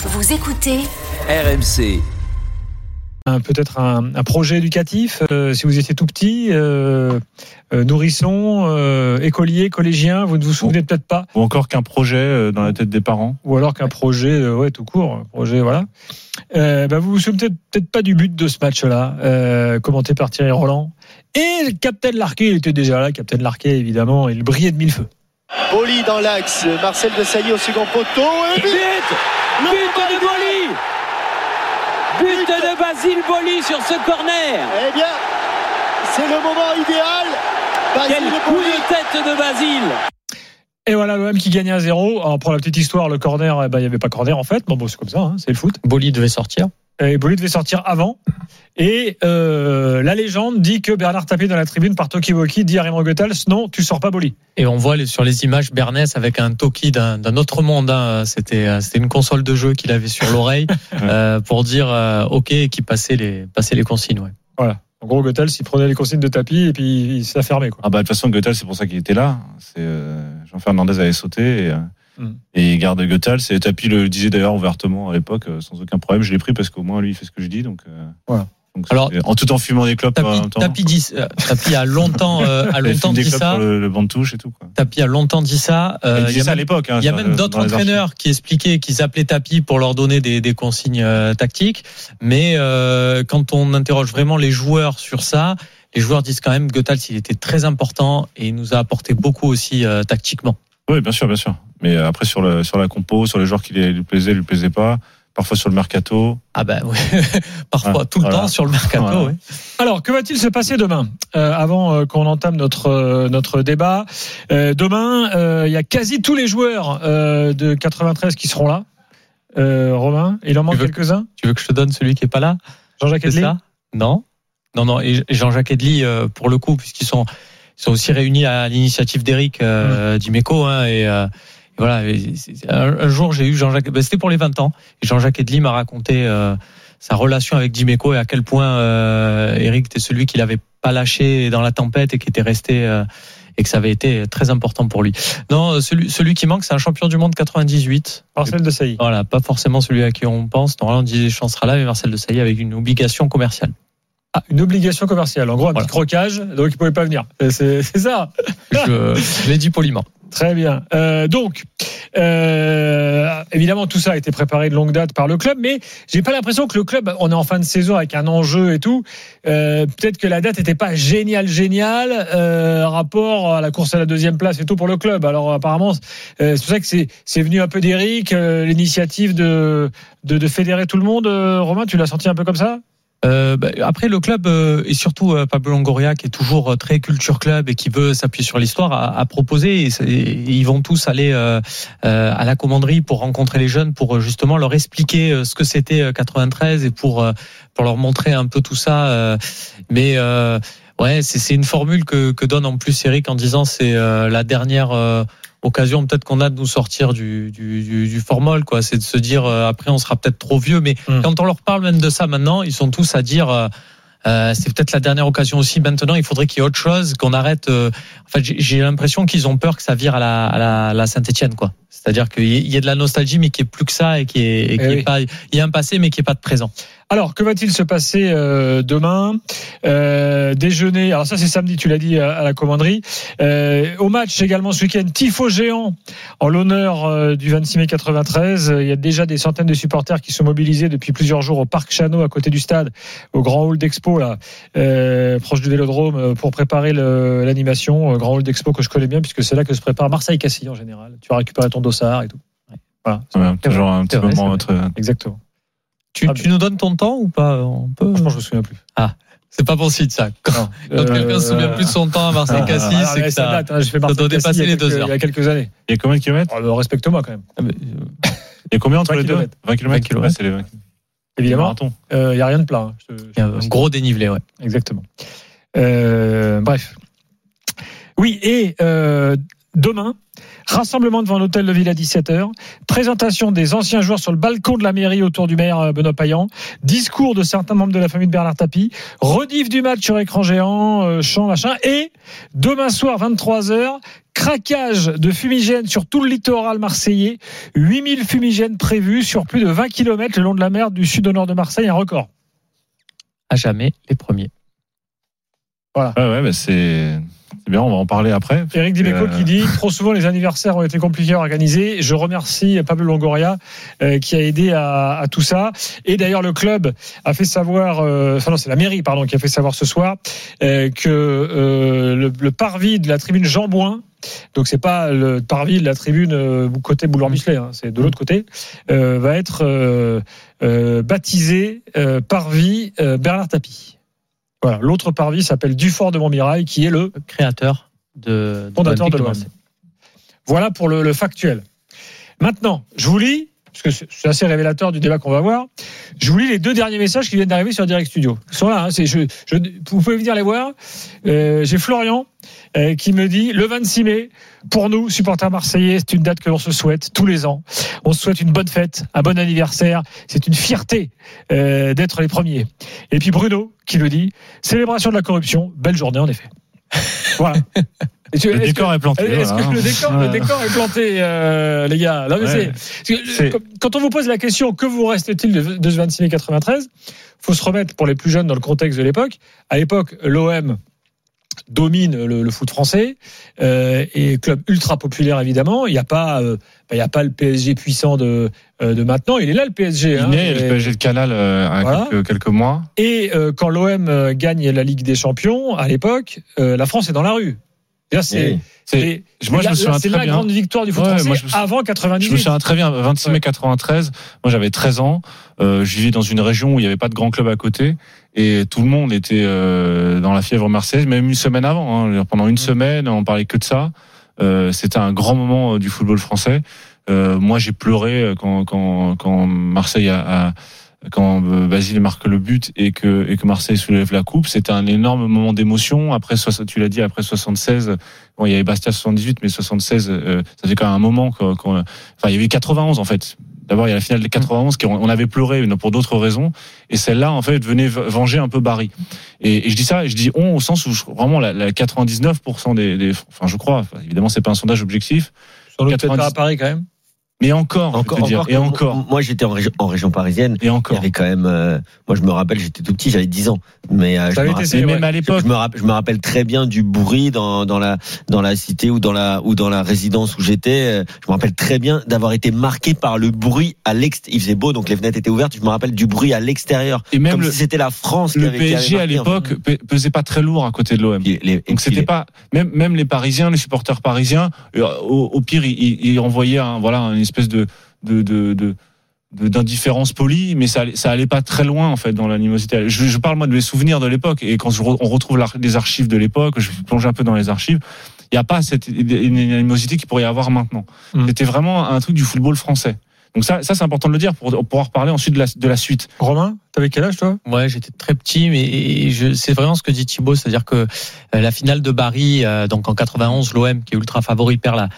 Vous écoutez RMC. Un- Peut-être un, un projet éducatif, euh, si vous étiez tout petit, euh, euh, nourrisson, euh, écolier, collégien, vous ne vous souvenez peut-être pas, Ou encore qu'un projet euh, dans la tête des parents. ou alors qu'un projet, euh, ouais, tout court, un projet, voilà. Euh, bah, vous vous souvenez peut-être- pas du but de ce match-là, euh, commenté par Thierry Roland. Et le capitaine Larquet, il était déjà là, capitaine Larquet, évidemment, il brillait de mille feux. Boli dans l'axe, Marcel de Sailly au second poteau. Et but But de Boli But de Basile Boli sur ce corner Eh bien, c'est le moment idéal. Basile Quel coup Boli. de tête de Basile Et voilà l'OM qui gagnait à 0. Alors pour la petite histoire, le corner, eh ben, il n'y avait pas corner en fait. Bon, bon c'est comme ça, hein, c'est le foot. Boli devait sortir. Et Boli devait sortir avant. Et euh, la légende dit que Bernard Tapie dans la tribune par Toki Woki dit à Raymond Goethals non, tu sors pas Boli. Et on voit sur les images Bernès avec un Toki d'un autre monde. hein. C'était euh, c'était une console de jeu qu'il avait sur l'oreille euh, pour dire euh, OK et qui passait les passait les consignes. Ouais. Voilà. En gros, Goethals, il prenait les consignes de Tapie et puis il s'est fermé. Quoi. Ah bah de toute façon Goethals c'est pour ça qu'il était là. C'est euh, Jean Fernandez avait sauté et, euh, Mm. et il garde Goethals. Et Tapi le disait d'ailleurs ouvertement à l'époque euh, sans aucun problème. Je l'ai pris parce qu'au moins lui il fait ce que je dis donc. euh, Voilà. donc, Alors, c'est- en tout en fumant des clopes Tapi, dit, euh, Tapi a longtemps euh, a Il longtemps fume des dit ça. sur le, le banc de touche et tout quoi. Tapi a longtemps dit ça. Euh, il il y disait a ça à même- l'époque. hein, Il y a même d'autres entraîneurs qui expliquaient qu'ils appelaient Tapi pour leur donner des, des consignes euh, tactiques. Mais euh, quand on interroge vraiment les joueurs sur ça, les joueurs disent quand même que Goethals, il était très important et il nous a apporté beaucoup aussi euh, tactiquement. Oui, bien sûr, bien sûr. Mais euh, après sur le sur la compo, sur les joueurs qui lui plaisaient, lui plaisaient pas. Parfois sur le mercato. Ah ben oui, parfois Ouais, tout le voilà. temps sur le mercato. Voilà. Alors, que va-t-il se passer demain Euh, Avant euh, qu'on entame notre euh, notre débat, Euh, demain, euh, il y a quasi tous les joueurs euh, de 93 qui seront là. Euh, Romain, il en manque quelques-uns? Tu veux que je te donne celui qui est pas là? Jean-Jacques ça? Non, non, non. Et Jean-Jacques Edli, euh, pour le coup, puisqu'ils sont, sont aussi réunis à l'initiative d'Eric euh, Dimeco, hein, et, euh, et voilà. et un, un jour, j'ai eu Jean-Jacques. ben, C'était pour les 20 ans. Et Jean-Jacques Edli m'a raconté euh, sa relation avec Dimeco et à quel point euh, Eric était celui qui l'avait pas lâché dans la tempête et qui était resté. euh, et que ça avait été très important pour lui. Non, celui, celui qui manque, c'est un champion du monde 98. Marcel de Sailly. Voilà, pas forcément celui à qui on pense. Normalement, Didier Deschamps sera là, mais Marcel de Sailly avec une obligation commerciale. Ah, une obligation commerciale. En gros, un Voilà. petit crocage, donc il pouvait pas venir. C'est ça. Je, je l'ai dit poliment. Très bien. Euh, donc, euh, évidemment, tout ça a été préparé de longue date par le club, mais j'ai pas l'impression que le club, on est en fin de saison avec un enjeu et tout. Euh, Peut-être que la date n'était pas géniale, géniale, rapport à la course à la deuxième place et tout pour le club. Alors apparemment, c'est pour ça que c'est c'est venu un peu d'Eric, l'initiative de, de de fédérer tout le monde. Romain, tu l'as senti un peu comme ça? Euh, bah, après, le club euh, et surtout euh, Pablo Longoria, qui est toujours euh, très culture club et qui veut s'appuyer sur l'histoire, a, a proposé. Et, et ils vont tous aller euh, euh, à la commanderie pour rencontrer les jeunes, pour justement leur expliquer ce que c'était euh, 93 et pour pour leur montrer un peu tout ça. mais ouais, c'est une formule que, que donne en plus Eric en disant c'est la dernière. Occasion peut-être qu'on a de nous sortir du, du, du, du formol quoi c'est de se dire euh, après on sera peut-être trop vieux mais Mm. quand on leur parle même de ça maintenant ils sont tous à dire euh, euh, c'est peut-être la dernière occasion aussi maintenant il faudrait qu'il y ait autre chose qu'on arrête euh, en fait j'ai- l'impression qu'ils ont peur que ça vire à la, à la, à la Saint-Etienne quoi c'est-à-dire qu'il y ait- de la nostalgie mais qu'il n'y ait plus que ça et qu'il y ait, oui. pas il y a un passé mais qu'il n'y ait pas de présent Alors, que va-t-il se passer euh, demain euh, Déjeuner, alors ça c'est samedi, tu l'as dit à, à la commanderie. Euh, au match également ce week-end, tifo géant en l'honneur euh, du 26 mai 93. Il y a déjà des centaines de supporters qui sont mobilisés depuis plusieurs jours au Parc Chano, à côté du stade, au Grand Hall d'Expo, là, euh, proche du Vélodrome, euh, pour préparer l'animation. Euh, Grand Hall d'Expo que je connais bien, puisque c'est là que se prépare Marseille-Cassis en général. Tu vas récupérer ton dossard et tout. Voilà, Ouais, toujours un C'est petit moment entre. exactement. Tu, Ah, tu nous donnes ton temps ou pas on peut Franchement, je me souviens plus. c'est pas bon signe ça quand, quelqu'un se souvient Euh, plus de son temps à Marseille Cassis Ah, c'est que ça date, hein, doit dépasser les deux heures. Il y a quelques années. Il y a combien de kilomètres Oh, Respecte-moi quand même. Ah, mais, euh, Il y a combien entre 20 les deux kilomètres. 20 kilomètres. 20 kilomètres. Ouais, c'est les 20 Évidemment, il n'y a rien de plat. hein. Je te- je il y a un gros dénivelé ouais Exactement. Euh, bref. Oui, et euh, demain. Rassemblement devant l'hôtel de ville à 17h. Présentation des anciens joueurs sur le balcon de la mairie autour du maire euh, Benoît Payan. Discours de certains membres de la famille de Bernard Tapie. Rediff du match sur écran géant, euh, chant, machin. Et demain soir, 23h, craquage de fumigènes sur tout le littoral marseillais. 8000 fumigènes prévus sur plus de 20 km le long de la mer du sud au nord de Marseille. Un record. À jamais les premiers. Ouais, ouais, bah c'est c'est bien, on va en parler après. Eric Dimeco Euh, qui dit trop souvent les anniversaires ont été compliqués à organiser. Je remercie Pablo Longoria euh, qui a aidé à, à tout ça. Et d'ailleurs le club a fait savoir, euh, enfin non c'est la mairie pardon qui a fait savoir ce soir euh, que euh, le, le parvis de la tribune Jean Bouin donc c'est pas le parvis de la tribune euh, côté boulevard Michelet, hein, c'est de l'autre côté, euh, va être euh, euh, baptisé euh, parvis euh, Bernard Tapie. Voilà, l'autre parvis s'appelle Dufort de Montmirail, qui est le Créateur de, de fondateur de l'OM. Voilà pour le, le factuel. Maintenant, je vous lis, parce que c'est assez révélateur du débat qu'on va avoir, je vous lis les deux derniers messages qui viennent d'arriver sur Direct Studio. Ils sont là, hein, vous pouvez venir les voir. Euh, J'ai Florian euh, qui me dit le 26 mai, pour nous, supporters marseillais, c'est une date que l'on se souhaite tous les ans. On se souhaite une bonne fête, un bon anniversaire. C'est une fierté euh, d'être les premiers. Et puis Bruno qui le dit célébration de la corruption, belle journée en effet. Voilà. Le que- décor est planté. voilà, que le hein. décor, le Ouais. décor est planté, euh, les gars? Non, mais Ouais. que, Quand on vous pose la question que vous reste-t-il de, de ce 26 mai 93 faut se remettre pour les plus jeunes dans le contexte de l'époque. À l'époque, l'OM domine le, le foot français euh, et club ultra populaire évidemment. Il n'y a pas, euh, il y a pas le PSG puissant de euh, de maintenant. Il est là le PSG. Il hein. naît, le PSG de Canal Voilà. quelques, quelques mois. et quand l'OM gagne la Ligue des Champions, à l'époque, la France est dans la rue. C'est, Oui. Moi, je me souviens très la bien. grande victoire du foot Ouais, français moi, me avant 98. Je me souviens très bien, 26 mai 93, moi j'avais 13 ans, euh, je vivais dans une région où il n'y avait pas de grand club à côté, et tout le monde était euh, dans la fièvre marseillaise, même une semaine avant. hein. Pendant Mm. une semaine, on parlait que de ça. Euh, C'était un grand moment euh, du football français. Euh, moi j'ai pleuré euh, quand, quand, quand Marseille a... a- quand euh, Basile marque le but et que, et que Marseille soulève la coupe, c'était un énorme moment d'émotion. Après, tu l'as dit, après 76, bon, il y avait Bastia 78, mais 76, euh, ça fait quand même un moment qu'on, qu'on- Enfin, il y avait 91 en fait. D'abord, il y a la finale des 91 qui on avait pleuré mais pour d'autres raisons. Et celle-là, en fait, venait venger un peu Barry. Et, et je dis ça, je dis on au sens où je- vraiment la, la 99% des, des, enfin, je crois. évidemment, c'est pas un sondage objectif, doute peut-être 90. pas à Paris quand même. Mais encore, Encore, encore et encore, Moi, j'étais en, région- en région parisienne. et Il y encore. avait quand même. euh, moi, je me rappelle, j'étais tout petit, j'avais 10 ans. Mais euh, je, me rappelle, même à l'époque, je, me rappelle, je me rappelle très bien du bruit dans, dans la dans la cité ou dans la ou dans la résidence où j'étais. Euh, Je me rappelle très bien d'avoir été marqué par le bruit à l'extérieur. Il faisait beau, donc les fenêtres étaient ouvertes. Je me rappelle du bruit à l'extérieur, et même comme le, si c'était la France. qui le avait- qui avait PSG à en fait. l'époque pe- pesait pas très lourd à côté de l'OM. Donc c'était pas même même les Parisiens, les supporters parisiens, euh, au, au pire ils, ils, ils envoyaient un, voilà une espèce de de de, de de- d'indifférence polie, mais ça, allait- ça allait pas très loin en fait dans l'animosité. Je, je parle moi de mes souvenirs de l'époque et quand je re- on retrouve les archives de l'époque, je plonge un peu dans les archives. Il n'y a pas cette une animosité qu'il pourrait y avoir maintenant. Mm. C'était vraiment un truc du football français. Donc ça, ça c'est important de le dire pour, pouvoir parler ensuite de la, de la suite. Romain, t'avais quel âge toi? Ouais, j'étais très petit, mais je, c'est vraiment ce que dit Thibaut, c'est-à-dire que euh, la finale de Paris, euh, donc en 91, l'OM qui est ultra favori perd la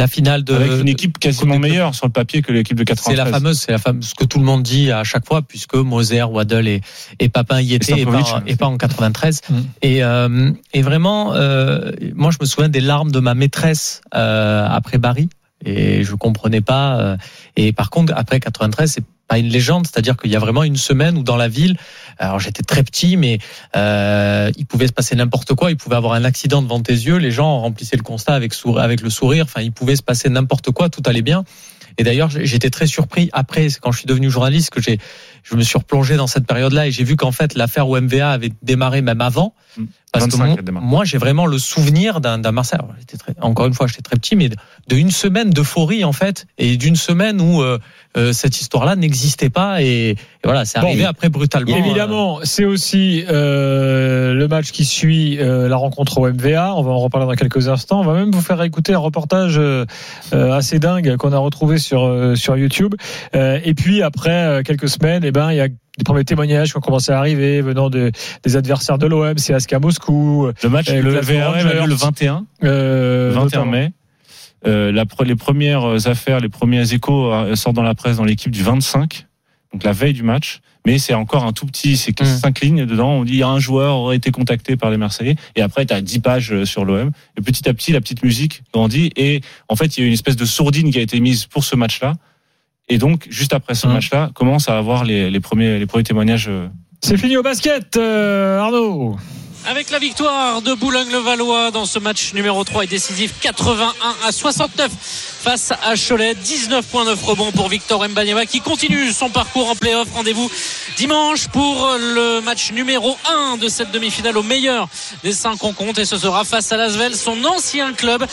la finale de Avec une équipe quasiment meilleure sur le papier que l'équipe de 93. C'est la fameuse, c'est la fameuse, ce que tout le monde dit à chaque fois, puisque Moser, Waddle et, et Papin y étaient, et, pas, et pas en 93. Mm. Et, euh, et vraiment, euh, moi, je me souviens des larmes de ma maîtresse euh, après Barry, et je comprenais pas. et par contre, après 93, c'est pas une légende, c'est-à-dire qu'il y a vraiment une semaine où dans la ville, alors j'étais très petit, mais euh, il pouvait se passer n'importe quoi, il pouvait avoir un accident devant tes yeux, les gens remplissaient le constat avec, avec le sourire, enfin il pouvait se passer n'importe quoi, tout allait bien. Et d'ailleurs, j'étais très surpris après, quand je suis devenu journaliste, que j'ai, je me suis replongé dans cette période-là et j'ai vu qu'en fait l'affaire OMVA avait démarré même avant. Parce 25, que mon- elle démarre. moi, j'ai vraiment le souvenir d'un, Marseille. Alors, j'étais très- encore une fois, j'étais très petit, mais de, de une semaine d'euphorie en fait, et d'une semaine où euh, euh, cette histoire-là n'existait pas. Et, et voilà, c'est Bon, arrivé après brutalement. Évidemment, c'est aussi euh, le match qui suit euh, la rencontre au MVA. On va en reparler dans quelques instants. On va même vous faire écouter un reportage euh, euh, assez dingue qu'on a retrouvé sur euh, sur YouTube. Euh, et puis après euh, quelques semaines, eh ben il y a des premiers témoignages qui ont commencé à arriver venant de, des adversaires de l'OM, c'est Aska Moscou, Le match, Et le Glasgow VRM a Rangers. le 21, euh, le 21 notamment. mai. Euh, la, les premières affaires, les premiers échos euh, sortent dans la presse dans l'équipe du 25, donc la veille du match. Mais c'est encore un tout petit, c'est que Mm. cinq lignes dedans. On dit un joueur aurait été contacté par les Marseillais. Et après, tu as 10 pages euh, sur l'OM. Et petit à petit, la petite musique grandit. Et en fait, il y a eu une espèce de sourdine qui a été mise pour ce match-là. Et donc, juste après ce Mm. match-là, commence à avoir les, les premiers, les premiers témoignages. euh, C'est fini au basket, euh, Arnaud. Avec la victoire de Boulogne-le-Valois dans ce match numéro 3 et décisif 81 à 69 face à Cholet. 19.9 rebonds pour Victor Mbanyama qui continue son parcours en play-off. Rendez-vous dimanche pour le match numéro 1 de cette demi-finale au meilleur des 5 rencontres et ce sera face à Lasvel, son ancien club.